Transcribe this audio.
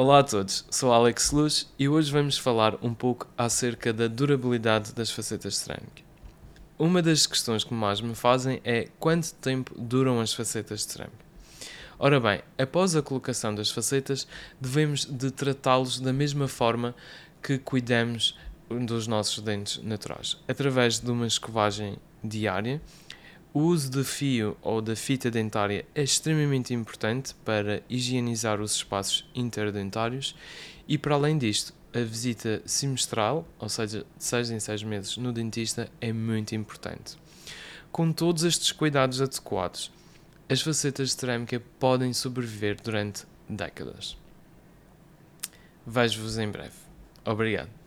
Olá a todos, sou Alex Luz e hoje vamos falar um pouco acerca da durabilidade das facetas de cerâmica. Uma das questões que mais me fazem é quanto tempo duram as facetas de cerâmica. Ora bem, após a colocação das facetas, devemos de tratá-los da mesma forma que cuidamos dos nossos dentes naturais, através de uma escovagem diária o uso de fio ou da fita dentária é extremamente importante para higienizar os espaços interdentários e, para além disto, a visita semestral, ou seja, de 6 em 6 meses no dentista, é muito importante. Com todos estes cuidados adequados, as facetas de cerâmica podem sobreviver durante décadas. Vejo-vos em breve. Obrigado.